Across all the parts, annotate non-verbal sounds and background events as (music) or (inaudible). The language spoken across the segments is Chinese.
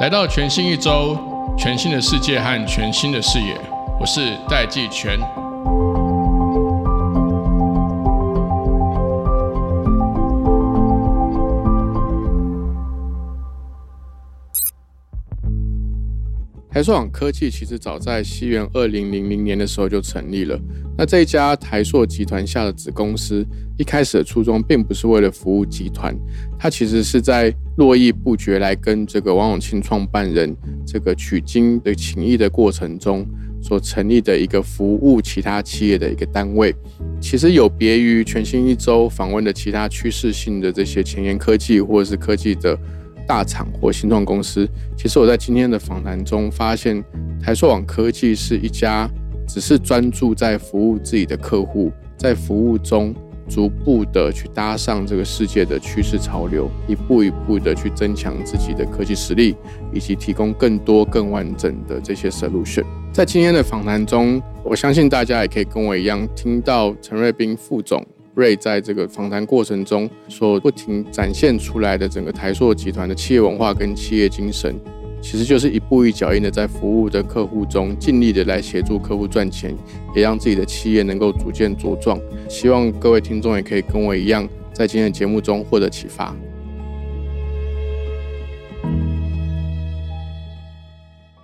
来到全新一周，全新的世界和全新的视野，我是戴季全。台创科技其实早在西元二零零零年的时候就成立了。那这一家台硕集团下的子公司，一开始的初衷并不是为了服务集团，它其实是在络绎不绝来跟这个王永庆创办人这个取经的情谊的过程中所成立的一个服务其他企业的一个单位。其实有别于全新一周访问的其他趋势性的这些前沿科技或者是科技的。大厂或新创公司，其实我在今天的访谈中发现，台硕网科技是一家只是专注在服务自己的客户，在服务中逐步的去搭上这个世界的趋势潮流，一步一步的去增强自己的科技实力，以及提供更多更完整的这些 solution。在今天的访谈中，我相信大家也可以跟我一样，听到陈瑞斌副总。瑞在这个访谈过程中所不停展现出来的整个台硕集团的企业文化跟企业精神，其实就是一步一脚印的在服务的客户中尽力的来协助客户赚钱，也让自己的企业能够逐渐茁壮。希望各位听众也可以跟我一样，在今天的节目中获得启发。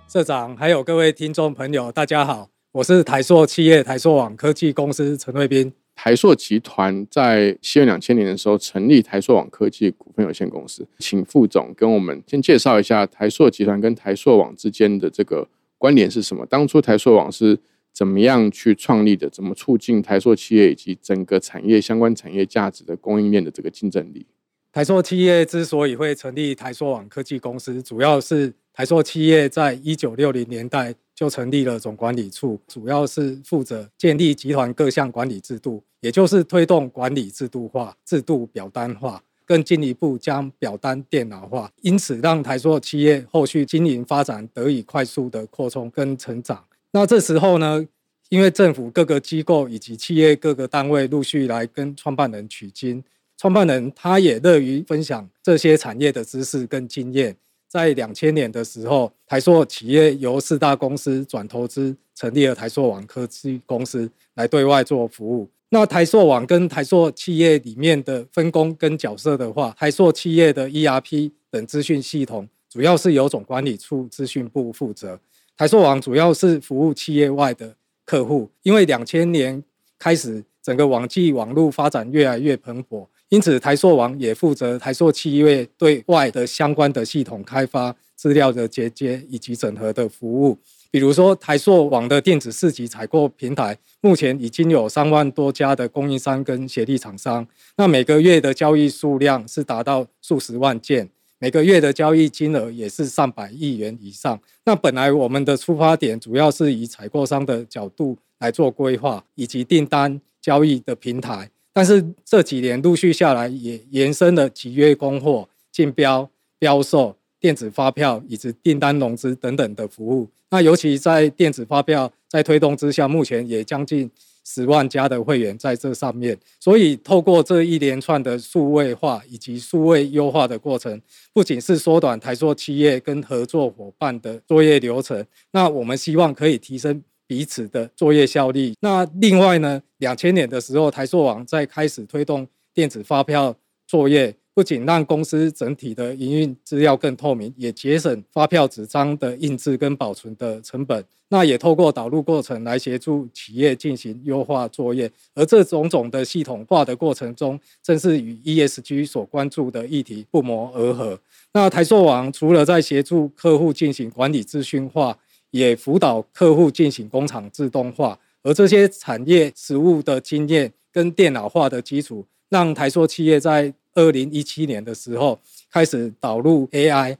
社长，还有各位听众朋友，大家好，我是台硕企业台硕网科技公司陈瑞斌。台硕集团在西元两千年的时候成立台硕网科技股份有限公司，请副总跟我们先介绍一下台硕集团跟台硕网之间的这个关联是什么？当初台硕网是怎么样去创立的？怎么促进台硕企业以及整个产业相关产业价值的供应链的这个竞争力？台硕企业之所以会成立台硕网科技公司，主要是台硕企业在一九六零年代就成立了总管理处，主要是负责建立集团各项管理制度。也就是推动管理制度化、制度表单化，更进一步将表单电脑化，因此让台塑企业后续经营发展得以快速的扩充跟成长。那这时候呢，因为政府各个机构以及企业各个单位陆续来跟创办人取经，创办人他也乐于分享这些产业的知识跟经验。在两千年的时候，台硕企业由四大公司转投资，成立了台硕网科技公司，来对外做服务。那台硕网跟台硕企业里面的分工跟角色的话，台硕企业的 ERP 等资讯系统主要是由总管理处资讯部负责。台硕网主要是服务企业外的客户，因为两千年开始整个网际网络发展越来越蓬勃，因此台硕网也负责台硕企业对外的相关的系统开发、资料的结接以及整合的服务。比如说台硕网的电子市集采购平台，目前已经有三万多家的供应商跟协力厂商，那每个月的交易数量是达到数十万件，每个月的交易金额也是上百亿元以上。那本来我们的出发点主要是以采购商的角度来做规划以及订单交易的平台，但是这几年陆续下来，也延伸了集约供货、竞标、标售。电子发票以及订单融资等等的服务，那尤其在电子发票在推动之下，目前也将近十万家的会员在这上面。所以，透过这一连串的数位化以及数位优化的过程，不仅是缩短台塑企业跟合作伙伴的作业流程，那我们希望可以提升彼此的作业效率。那另外呢，两千年的时候，台塑网在开始推动电子发票作业。不仅让公司整体的营运资料更透明，也节省发票纸张的印制跟保存的成本。那也透过导入过程来协助企业进行优化作业。而这种种的系统化的过程中，正是与 ESG 所关注的议题不谋而合。那台硕网除了在协助客户进行管理资讯化，也辅导客户进行工厂自动化。而这些产业实务的经验跟电脑化的基础，让台硕企业在二零一七年的时候开始导入 AI，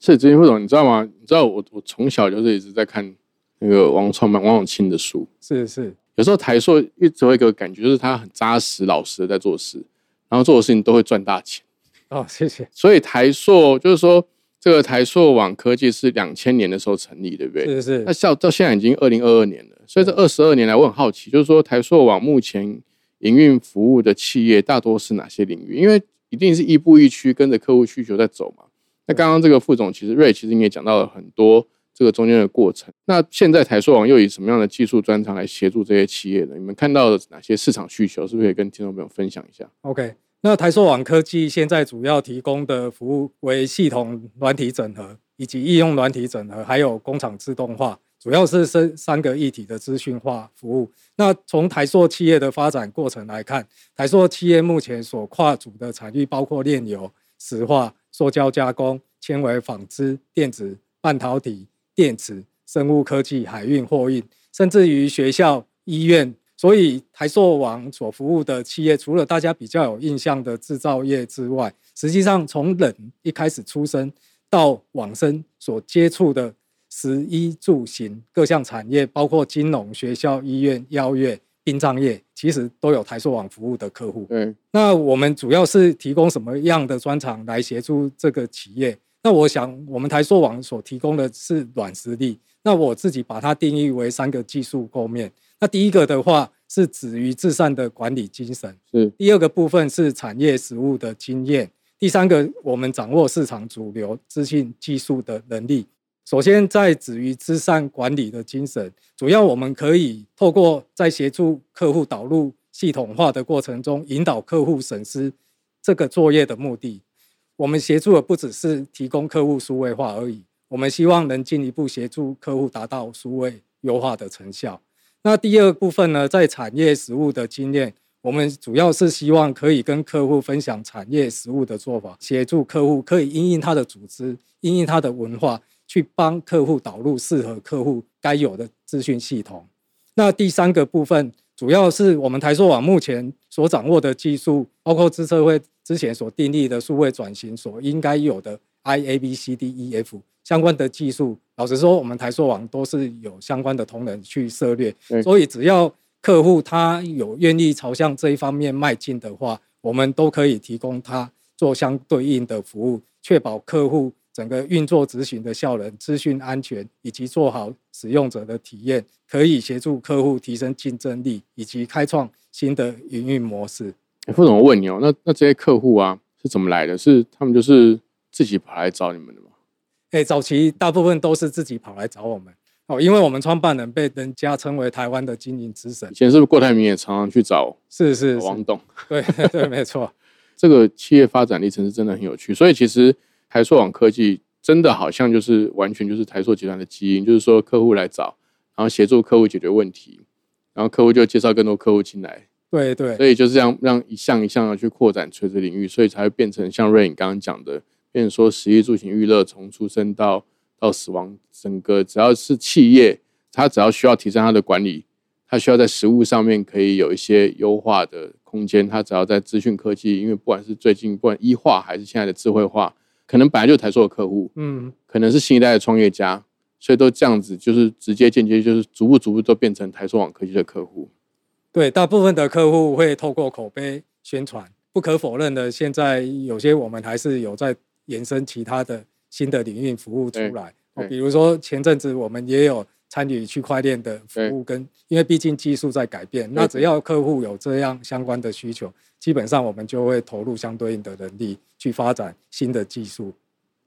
是执行副总，你知道吗？你知道我我从小就是一直在看那个王创办王永庆的书，是是。有时候台硕一直会给我感觉，就是他很扎实老实的在做事，然后做的事情都会赚大钱。哦，谢谢。所以台硕就是说，这个台硕网科技是两千年的时候成立，对不对？是是。那到到现在已经二零二二年了，所以这二十二年来，我很好奇，就是说台硕网目前。营运服务的企业大多是哪些领域？因为一定是亦步亦趋，跟着客户需求在走嘛。那刚刚这个副总其实瑞其实你也讲到了很多这个中间的过程。那现在台硕网又以什么样的技术专长来协助这些企业呢？你们看到了哪些市场需求？是不是可以跟听众朋友分享一下？OK，那台硕网科技现在主要提供的服务为系统软体整合，以及应用软体整合，还有工厂自动化。主要是三三个一体的资讯化服务。那从台塑企业的发展过程来看，台塑企业目前所跨足的产业包括炼油、石化、塑胶加工、纤维纺织、电子、半导体、电池、生物科技、海运货运，甚至于学校、医院。所以台塑网所服务的企业，除了大家比较有印象的制造业之外，实际上从人一开始出生到往生所接触的。食衣住行各项产业，包括金融、学校、医院、药业、殡葬业，其实都有台塑网服务的客户。嗯，那我们主要是提供什么样的专长来协助这个企业？那我想，我们台塑网所提供的是软实力。那我自己把它定义为三个技术构面。那第一个的话是止于至善的管理精神，是第二个部分是产业实务的经验，第三个我们掌握市场主流资讯技术的能力。首先，在止于至善管理的精神，主要我们可以透过在协助客户导入系统化的过程中，引导客户审视这个作业的目的。我们协助的不只是提供客户数位化而已，我们希望能进一步协助客户达到数位优化的成效。那第二部分呢，在产业实务的经验，我们主要是希望可以跟客户分享产业实务的做法，协助客户可以因应他的组织，因应他的文化。去帮客户导入适合客户该有的资讯系统。那第三个部分，主要是我们台塑网目前所掌握的技术，包括资策会之前所订立的数位转型所应该有的 I A B C D E F 相关的技术。老实说，我们台硕网都是有相关的同仁去涉猎，所以只要客户他有愿意朝向这一方面迈进的话，我们都可以提供他做相对应的服务，确保客户。整个运作执行的效能、资讯安全以及做好使用者的体验，可以协助客户提升竞争力以及开创新的营运模式。副总，我问你哦，那那这些客户啊是怎么来的？是他们就是自己跑来找你们的吗？哎，早期大部分都是自己跑来找我们哦，因为我们创办人被人家称为台湾的经营之神。以前是不是郭台铭也常常去找？是是王董。对 (laughs) 对，没错。(laughs) 这个企业发展历程是真的很有趣，所以其实。台硕网科技真的好像就是完全就是台硕集团的基因，就是说客户来找，然后协助客户解决问题，然后客户就介绍更多客户进来。对对，所以就是这样让一项一项的去扩展垂直领域，所以才会变成像瑞颖刚刚讲的，变成说食衣住行娱乐从出生到到死亡，整个只要是企业，它只要需要提升它的管理，它需要在实物上面可以有一些优化的空间，它只要在资讯科技，因为不管是最近不管医化还是现在的智慧化。可能本来就台塑的客户，嗯，可能是新一代的创业家，所以都这样子，就是直接间接，就是逐步逐步都变成台塑网科技的客户。对，大部分的客户会透过口碑宣传。不可否认的，现在有些我们还是有在延伸其他的新的领域服务出来。哦，比如说前阵子我们也有。参与区块链的服务，跟因为毕竟技术在改变，那只要客户有这样相关的需求，基本上我们就会投入相对应的能力去发展新的技术。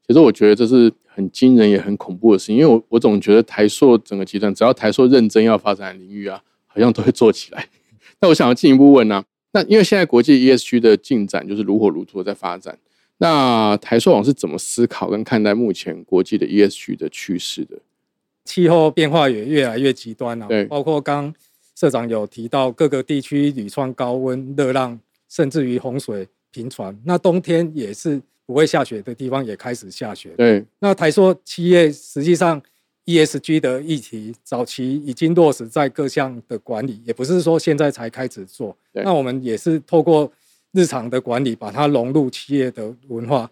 其实我觉得这是很惊人也很恐怖的事情，因为我我总觉得台硕整个集团，只要台硕认真要发展领域啊，好像都会做起来。(laughs) 那我想要进一步问呢，那因为现在国际 ESG 的进展就是如火如荼的在发展，那台塑网是怎么思考跟看待目前国际的 ESG 的趋势的？气候变化也越来越极端了，对，包括刚社长有提到各个地区屡创高温、热浪，甚至于洪水频传。那冬天也是不会下雪的地方也开始下雪。对，那台说企业实际上 ESG 的议题早期已经落实在各项的管理，也不是说现在才开始做。那我们也是透过日常的管理，把它融入企业的文化。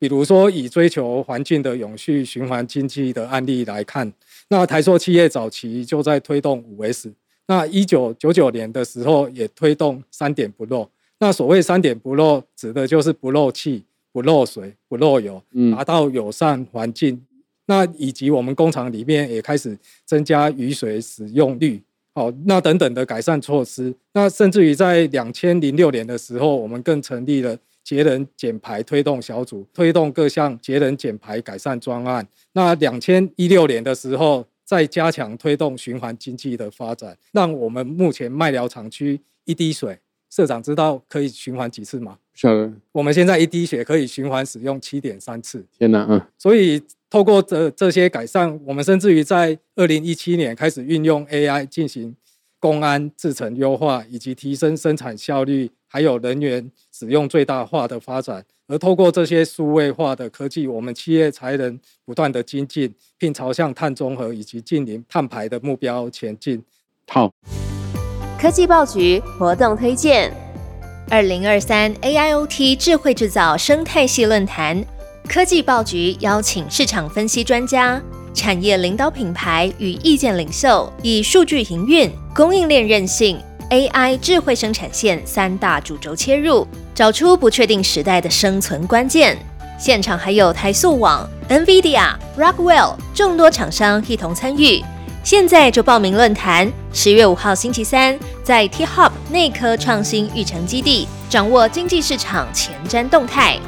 比如说，以追求环境的永续循环经济的案例来看，那台塑企业早期就在推动五 S。那一九九九年的时候，也推动三点不漏。那所谓三点不漏，指的就是不漏气、不漏水、不漏油，达到友善环境。那以及我们工厂里面也开始增加雨水使用率，好，那等等的改善措施。那甚至于在两千零六年的时候，我们更成立了。节能减排推动小组，推动各项节能减排改善专案。那两千一六年的时候，再加强推动循环经济的发展，让我们目前麦寮厂区一滴水，社长知道可以循环几次吗？不晓得。我们现在一滴血可以循环使用七点三次。天哪，嗯。所以透过这这些改善，我们甚至于在二零一七年开始运用 AI 进行公安制程优化，以及提升生产效率，还有人员使用最大化的发展。而透过这些数位化的科技，我们企业才能不断的精进，并朝向碳中和以及近零碳排的目标前进。好，科技报局活动推荐。二零二三 AIoT 智慧制造生态系论坛，科技报局邀请市场分析专家、产业领导品牌与意见领袖，以数据营运、供应链韧性、AI 智慧生产线三大主轴切入，找出不确定时代的生存关键。现场还有台塑网、NVIDIA、Rockwell 众多厂商一同参与。现在就报名论坛，十月五号星期三在 T Hub 内科创新育成基地，掌握经济市场前瞻动态。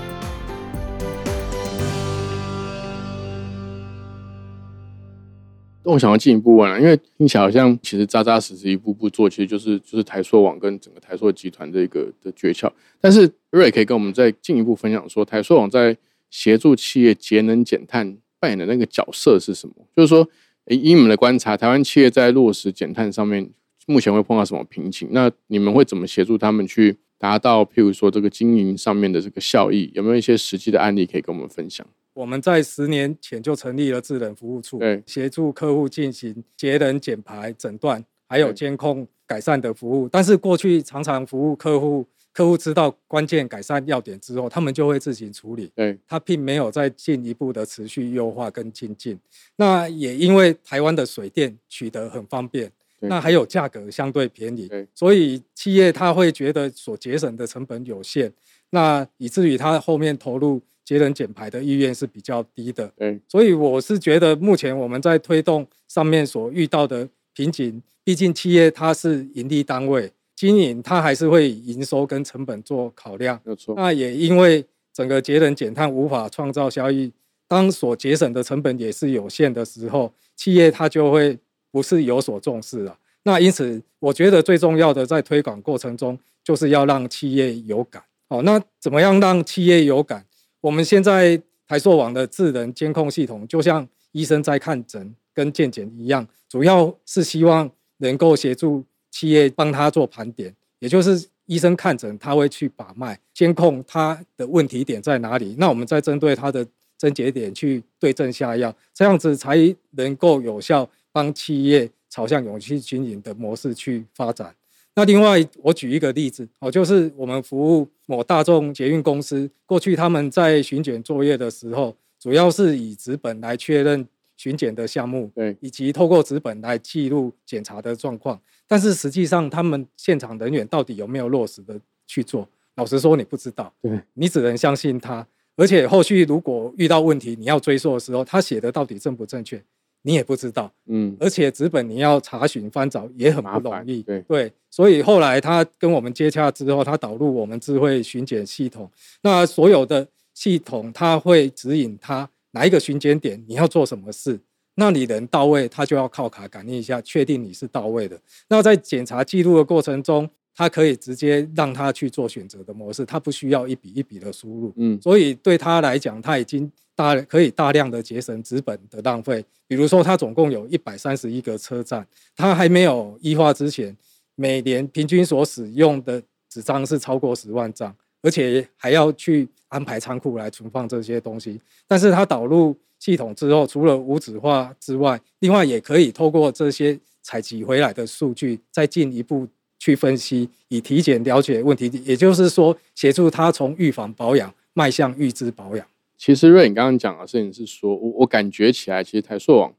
那我想要进一步问了，因为听起来好像其实扎扎实实一步步做，其实就是就是台塑网跟整个台塑集团的一个的诀窍。但是瑞可以跟我们再进一步分享说，台塑网在协助企业节能减碳扮演的那个角色是什么？就是说。以你们的观察，台湾企业在落实减碳上面，目前会碰到什么瓶颈？那你们会怎么协助他们去达到，譬如说这个经营上面的这个效益？有没有一些实际的案例可以跟我们分享？我们在十年前就成立了智能服务处，协助客户进行节能减排诊断，还有监控改善的服务。但是过去常常服务客户。客户知道关键改善要点之后，他们就会自行处理。对，他并没有再进一步的持续优化跟精进。那也因为台湾的水电取得很方便，那还有价格相对便宜，所以企业他会觉得所节省的成本有限，那以至于他后面投入节能减排的意愿是比较低的。嗯，所以我是觉得目前我们在推动上面所遇到的瓶颈，毕竟企业它是盈利单位。经营它还是会营收跟成本做考量，没错。那也因为整个节能减碳无法创造效益，当所节省的成本也是有限的时候，企业它就会不是有所重视了。那因此，我觉得最重要的在推广过程中，就是要让企业有感。好，那怎么样让企业有感？我们现在台塑网的智能监控系统，就像医生在看诊跟健检一样，主要是希望能够协助。企业帮他做盘点，也就是医生看诊，他会去把脉监控他的问题点在哪里。那我们再针对他的症结点去对症下药，这样子才能够有效帮企业朝向永续经营的模式去发展。那另外，我举一个例子哦，就是我们服务某大众捷运公司，过去他们在巡检作业的时候，主要是以纸本来确认巡检的项目，对，以及透过纸本来记录检查的状况。但是实际上，他们现场人员到底有没有落实的去做？老实说，你不知道。对，你只能相信他。而且后续如果遇到问题，你要追溯的时候，他写的到底正不正确，你也不知道。嗯。而且纸本你要查询翻找也很不容易。对对。所以后来他跟我们接洽之后，他导入我们智慧巡检系统。那所有的系统，他会指引他哪一个巡检点，你要做什么事。那你人到位，他就要靠卡感应一下，确定你是到位的。那在检查记录的过程中，他可以直接让他去做选择的模式，他不需要一笔一笔的输入。嗯，所以对他来讲，他已经大可以大量的节省资本的浪费。比如说，他总共有一百三十一个车站，他还没有异化之前，每年平均所使用的纸张是超过十万张，而且还要去安排仓库来存放这些东西。但是他导入。系统之后，除了无纸化之外，另外也可以透过这些采集回来的数据，再进一步去分析，以体检了解问题。也就是说，协助他从预防保养迈向预知保养。其实瑞，你刚刚讲的事情是说，我我感觉起来，其实台硕网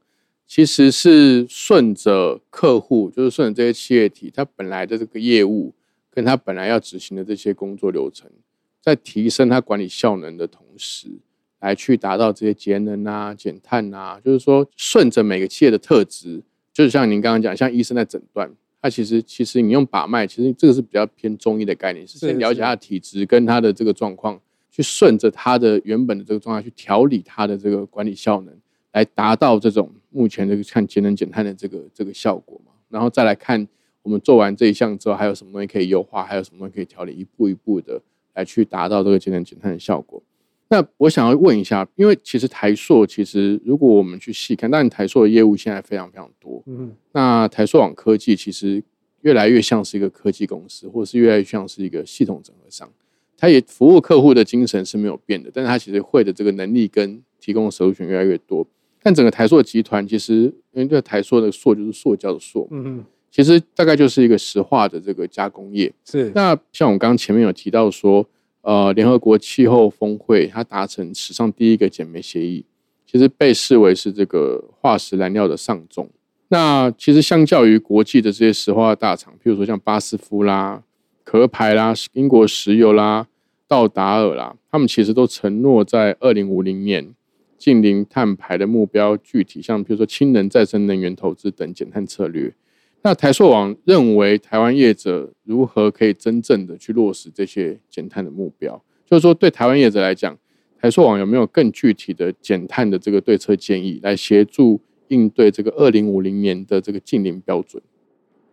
其实是顺着客户，就是顺着这些企业体，它本来的这个业务，跟他本来要执行的这些工作流程，在提升它管理效能的同时。来去达到这些节能啊、减碳啊，就是说顺着每个企业的特质，就是像您刚刚讲，像医生在诊断，它其实其实你用把脉，其实这个是比较偏中医的概念，是先了解它的体质跟他的这个状况，去顺着他的原本的这个状态去调理他的这个管理效能，来达到这种目前这个看节能减碳的这个这个效果嘛。然后再来看我们做完这一项之后，还有什么东西可以优化，还有什么东西可以调理，一步一步的来去达到这个节能减碳的效果。那我想要问一下，因为其实台塑其实如果我们去细看，当然台塑的业务现在非常非常多，嗯，那台塑网科技其实越来越像是一个科技公司，或是越来越像是一个系统整合商。它也服务客户的精神是没有变的，但是它其实会的这个能力跟提供的 solution 越来越多。但整个台塑集团其实，因为这台塑的塑就是塑胶的塑，嗯嗯，其实大概就是一个石化的这个加工业。是，那像我刚刚前面有提到说，呃，联合国气候峰会它达成史上第一个减煤协议，其实被视为是这个化石燃料的上重。那其实相较于国际的这些石化大厂，譬如说像巴斯夫啦、壳牌啦、英国石油啦、道达尔啦，他们其实都承诺在二零五零年近零碳排的目标，具体像比如说氢能、再生能源投资等减碳策略。那台塑网认为，台湾业者如何可以真正的去落实这些减碳的目标？就是说，对台湾业者来讲，台塑网有没有更具体的减碳的这个对策建议，来协助应对这个二零五零年的这个近零标准？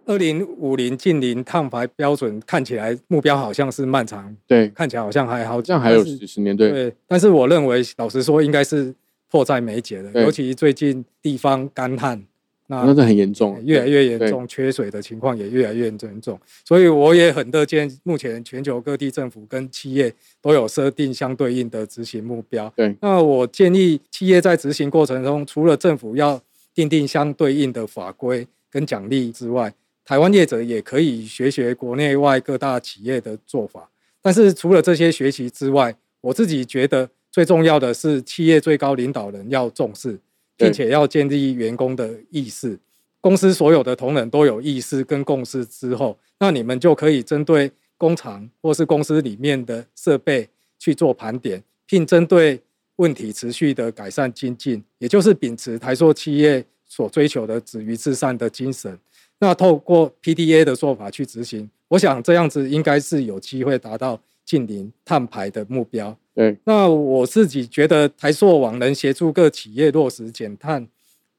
二零五零近零碳排标准看起来目标好像是漫长，对，看起来好像还好，这样还有几十年，对，对，但是我认为，老实说，应该是迫在眉睫的，尤其最近地方干旱，那那这很严重，越来越严重，缺水的情况也越来越严重，所以我也很乐见目前全球各地政府跟企业都有设定相对应的执行目标。对那我建议企业在执行过程中，除了政府要定定相对应的法规跟奖励之外，台湾业者也可以学学国内外各大企业的做法。但是除了这些学习之外，我自己觉得最重要的是企业最高领导人要重视，对并且要建立员工的意识。公司所有的同仁都有意识跟共识之后，那你们就可以针对工厂或是公司里面的设备去做盘点，并针对问题持续的改善精进，也就是秉持台塑企业所追求的止于至善的精神。那透过 PDA 的做法去执行，我想这样子应该是有机会达到近零碳排的目标。那我自己觉得台塑网能协助各企业落实减碳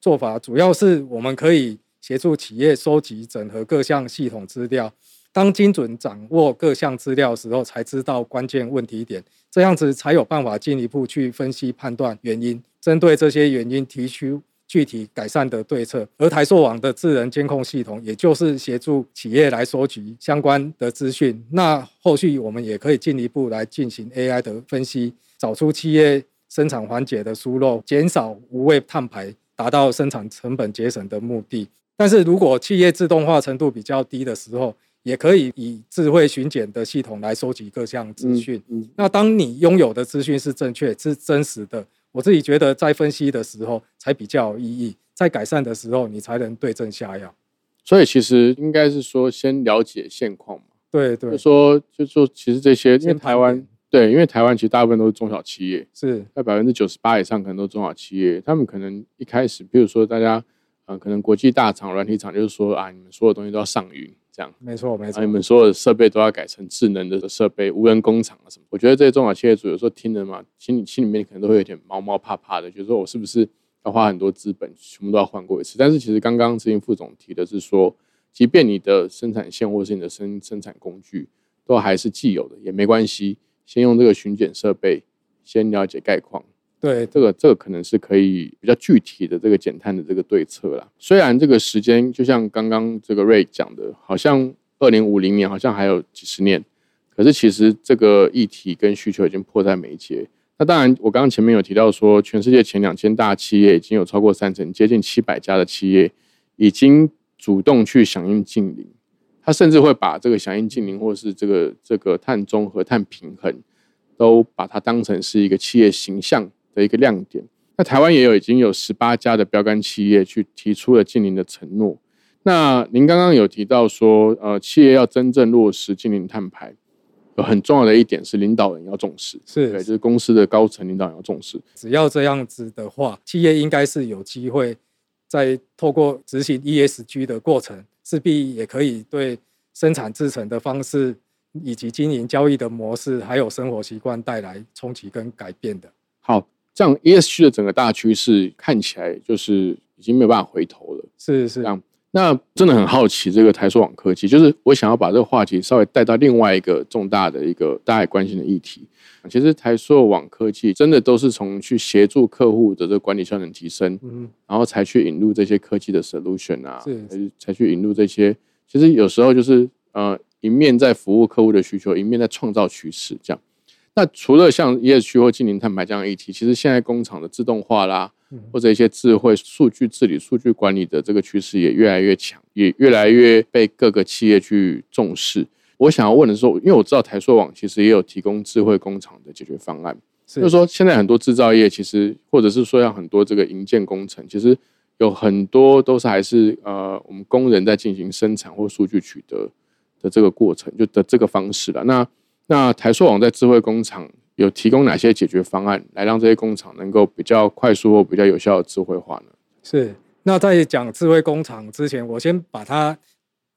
做法，主要是我们可以协助企业收集整合各项系统资料，当精准掌握各项资料时候，才知道关键问题点，这样子才有办法进一步去分析判断原因，针对这些原因提出具体改善的对策。而台硕网的智能监控系统，也就是协助企业来收集相关的资讯。那后续我们也可以进一步来进行 AI 的分析，找出企业生产环节的疏漏，减少无谓碳排，达到生产成本节省的目的。但是如果企业自动化程度比较低的时候，也可以以智慧巡检的系统来收集各项资讯。嗯，那当你拥有的资讯是正确、是真实的，我自己觉得在分析的时候才比较有意义，在改善的时候你才能对症下药。所以其实应该是说先了解现况嘛，对对就，说就说其实这些因为台湾对，因为台湾其实大部分都是中小企业，是在百分之九十八以上可能都是中小企业，他们可能一开始，比如说大家，嗯、可能国际大厂、软体厂就是说啊，你们所有东西都要上云，这样，没错没错啊，你，们所有的设备都要改成智能的设备、无人工厂啊什么。我觉得这些中小企业主有时候听了嘛，心里心里面可能都会有点毛毛怕怕的，觉得说我是不是要花很多资本，全部都要换过一次？但是其实刚刚执行副总提的是说，即便你的生产线或是你的生生产工具都还是既有的，也没关系，先用这个巡检设备先了解概况。对这个这个可能是可以比较具体的这个减碳的这个对策啦。虽然这个时间就像刚刚这个瑞讲的，好像二零五零年好像还有几十年，可是其实这个议题跟需求已经迫在眉睫。那当然，我刚刚前面有提到说，全世界前两千大企业已经有超过三成，接近七百家的企业已经主动去响应近零，它甚至会把这个响应近零或是这个这个碳中和、碳平衡，都把它当成是一个企业形象的一个亮点。那台湾也有已经有十八家的标杆企业去提出了近零的承诺。那您刚刚有提到说，呃，企业要真正落实近零碳排，有很重要的一点是领导人要重视，对，是就是公司的高层领导人要重视。只要这样子的话，企业应该是有机会在透过执行 ESG 的过程，势必也可以对生产制成的方式，以及经营交易的模式，还有生活习惯带来冲击跟改变的。好，这样 ESG 的整个大趋势看起来就是已经没有办法回头了。是是这样，那真的很好奇，这个台塑网科技，就是我想要把这个话题稍微带到另外一个重大的一个大家也关心的议题。其实台塑网科技真的都是从去协助客户的这个管理效能提升，嗯，然后才去引入这些科技的 solution 啊，才去引入这些。其实有时候就是呃，一面在服务客户的需求，一面在创造趋势。这样，那除了像 ESG 或近零碳排这样的议题，其实现在工厂的自动化啦，嗯或者一些智慧数据治理、数据管理的这个趋势也越来越强，也越来越被各个企业去重视。我想要问的是说，因为我知道台塑网其实也有提供智慧工厂的解决方案，就是说现在很多制造业其实，或者是说像很多这个营建工程，其实有很多都是还是呃我们工人在进行生产或数据取得的这个过程，就的这个方式了。那那台塑网在智慧工厂有提供哪些解决方案，来让这些工厂能够比较快速或比较有效的智慧化呢？是。那在讲智慧工厂之前，我先把它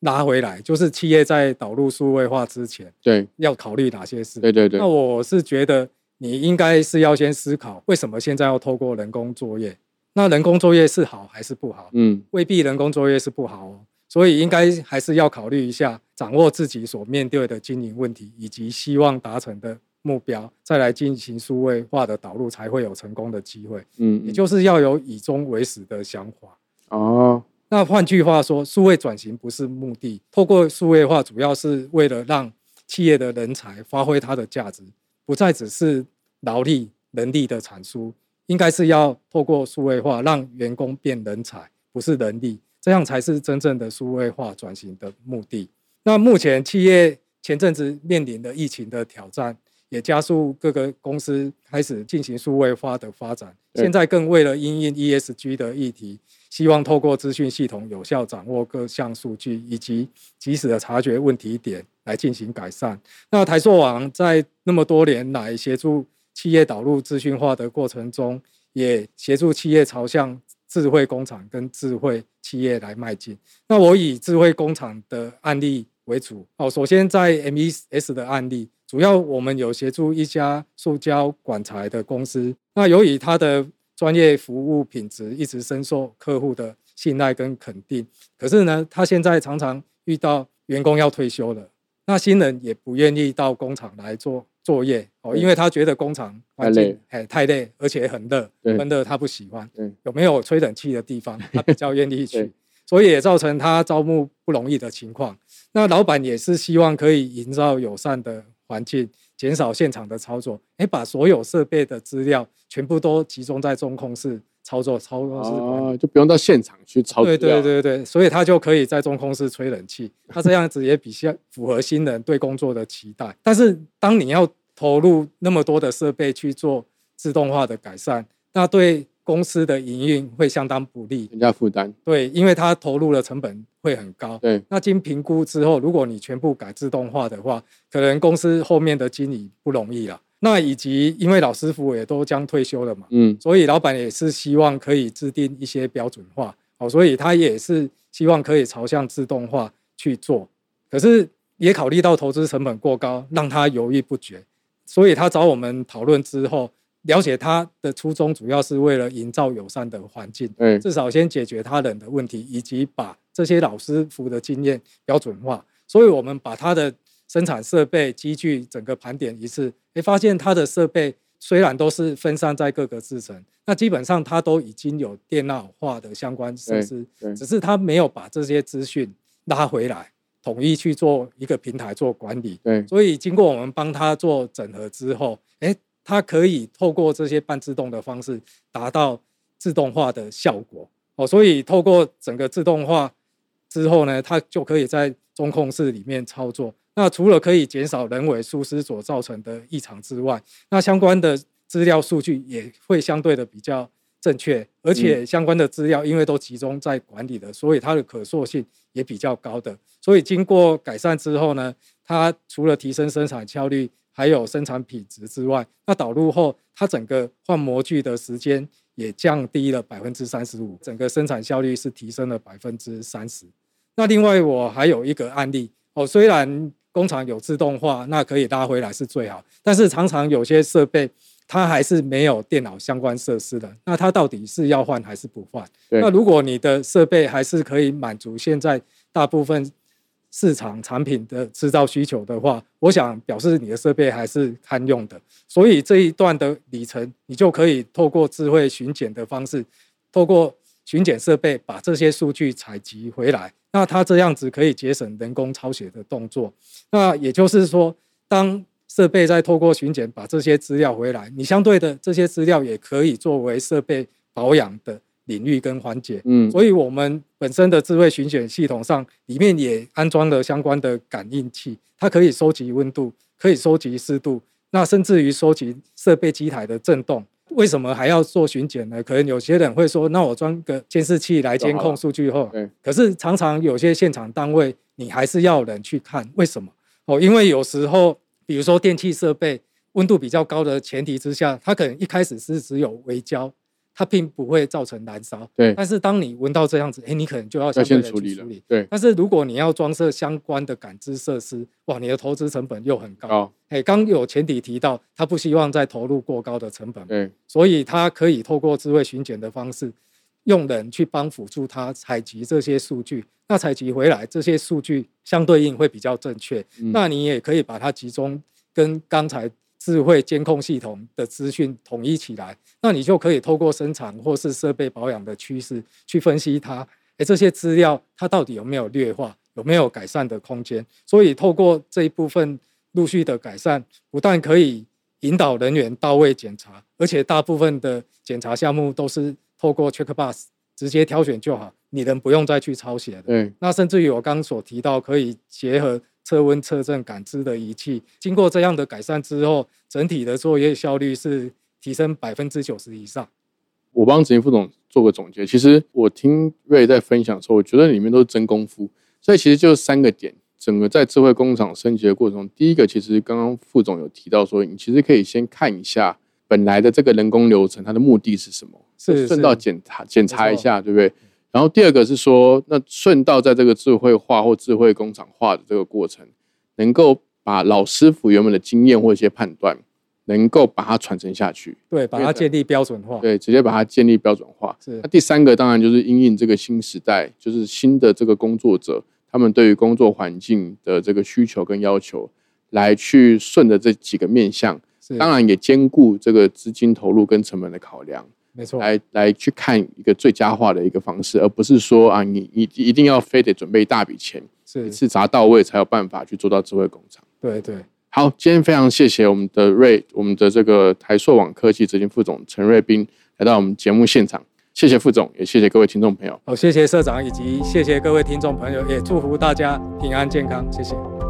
拉回来，就是企业在导入数位化之前，对要考虑哪些事？对对对那，我是觉得你应该是要先思考，为什么现在要透过人工作业？那人工作业是好还是不好？嗯未必人工作业是不好哦，所以应该还是要考虑一下，掌握自己所面对的经营问题以及希望达成的目标，再来进行数位化的导入，才会有成功的机会。嗯，也就是要有以终为始的想法。哦，那换句话说，数位转型不是目的，透过数位化主要是为了让企业的人才发挥它的价值，不再只是劳力能力的产出，应该是要透过数位化让员工变人才，不是人力，这样才是真正的数位化转型的目的。那目前企业前阵子面临的疫情的挑战，也加速各个公司开始进行数位化的发展。对现在更为了因应 ESG 的议题，希望透过资讯系统有效掌握各项数据，以及及时的察觉问题点来进行改善。那台硕网在那么多年来协助企业导入资讯化的过程中，也协助企业朝向智慧工厂跟智慧企业来迈进。那我以智慧工厂的案例为主哦。首先在 MES 的案例，主要我们有协助一家塑胶管材的公司。那由于它的专业服务品质一直深受客户的信赖跟肯定，可是呢，他现在常常遇到员工要退休了，那新人也不愿意到工厂来做作业哦，因为他觉得工厂环太累境哎太累，而且很热，闷热他不喜欢。对有没有吹冷气的地方，他比较愿意 (laughs) 去，所以也造成他招募不容易的情况。那老板也是希望可以营造友善的环境，减少现场的操作，哎，把所有设备的资料全部都集中在中控室操作，操作室管理。哦，就不用到现场去操对资料对对对，所以他就可以在中控室吹冷气，他这样子也比较符合新人对工作的期待。但是当你要投入那么多的设备去做自动化的改善，那对公司的营运会相当不利。增加负担，对，因为它投入的成本会很高。对那经评估之后，如果你全部改自动化的话，可能公司后面的经理不容易了。那以及因为老师傅也都将退休了嘛，嗯所以老板也是希望可以制定一些标准化，哦，所以他也是希望可以朝向自动化去做，可是也考虑到投资成本过高，让他犹豫不决，所以他找我们讨论之后，了解他的初衷主要是为了营造友善的环境，嗯至少先解决他人的问题，以及把这些老师傅的经验标准化。所以我们把他的生产设备、机具整个盘点一次，诶，发现他的设备虽然都是分散在各个制程，那基本上他都已经有电脑化的相关设施，只是他没有把这些资讯拉回来，统一去做一个平台做管理。对所以经过我们帮他做整合之后，诶，他可以透过这些半自动的方式达到自动化的效果。哦，所以透过整个自动化之后呢，它就可以在中控室里面操作。那除了可以减少人为疏失所造成的异常之外，那相关的资料数据也会相对的比较正确，而且相关的资料因为都集中在管理的，所以它的可塑性也比较高的。所以经过改善之后呢，它除了提升生产效率，还有生产品质之外，那导入后它整个换模具的时间也降低了百分之三十五，整个生产效率是提升了百分之三十。那另外我还有一个案例哦，虽然工厂有自动化，那可以拉回来是最好，但是常常有些设备它还是没有电脑相关设施的，那它到底是要换还是不换？那如果你的设备还是可以满足现在大部分市场产品的制造需求的话，我想表示你的设备还是堪用的。所以这一段的里程，你就可以透过智慧巡检的方式，透过巡检设备把这些数据采集回来。那它这样子可以节省人工抄写的动作。那也就是说，当设备在透过巡检把这些资料回来，你相对的这些资料也可以作为设备保养的领域跟环节。嗯，所以我们本身的智慧巡检系统上里面也安装了相关的感应器，它可以收集温度，可以收集湿度，那甚至于收集设备机台的震动。为什么还要做巡检呢？可能有些人会说，那我装个监视器来监控数据后，可是常常有些现场单位，你还是要人去看，为什么？哦，因为有时候，比如说电器设备温度比较高的前提之下，它可能一开始是只有微焦。它并不会造成燃烧，对。但是当你闻到这样子，哎，你可能就要先处理了，对。但是如果你要装设相关的感知设施，哇，你的投资成本又很高。哎，刚有前提提到，他不希望再投入过高的成本，对。所以他可以透过智慧巡检的方式，用人去帮辅助他采集这些数据。那采集回来这些数据相对应会比较正确。那你也可以把它集中跟刚才。智慧监控系统的资讯统一起来，那你就可以透过生产或是设备保养的趋势去分析它。诶，这些资料它到底有没有劣化，有没有改善的空间？所以透过这一部分陆续的改善，不但可以引导人员到位检查，而且大部分的检查项目都是透过 Checkbus 直接挑选就好，你人不用再去抄写的。嗯，那甚至于我刚所提到，可以结合。测温、测震、感知的仪器，经过这样的改善之后，整体的作业效率是提升百分之九十以上。我帮执行副总做个总结，其实我听瑞在分享的时候，我觉得里面都是真功夫。所以其实就三个点，整个在智慧工厂升级的过程中，第一个其实刚刚副总有提到说，你其实可以先看一下本来的这个人工流程，它的目的是什么，是顺道检查检查一下，对不对？然后第二个是说，那顺道在这个智慧化或智慧工厂化的这个过程，能够把老师傅原本的经验或一些判断，能够把它传承下去，对，把它建立标准化，对，直接把它建立标准化。是。那第三个当然就是因应这个新时代，就是新的这个工作者，他们对于工作环境的这个需求跟要求，来去顺着这几个面向，当然也兼顾这个资金投入跟成本的考量。没错，来来去看一个最佳化的一个方式，而不是说啊，你你一定要非得准备一大笔钱，是一次砸到位才有办法去做到智慧工厂。对对，好，今天非常谢谢我们的瑞，我们的这个台硕网科技执行副总陈瑞斌来到我们节目现场，谢谢副总，也谢谢各位听众朋友。好，谢谢社长，以及谢谢各位听众朋友，也祝福大家平安健康，谢谢。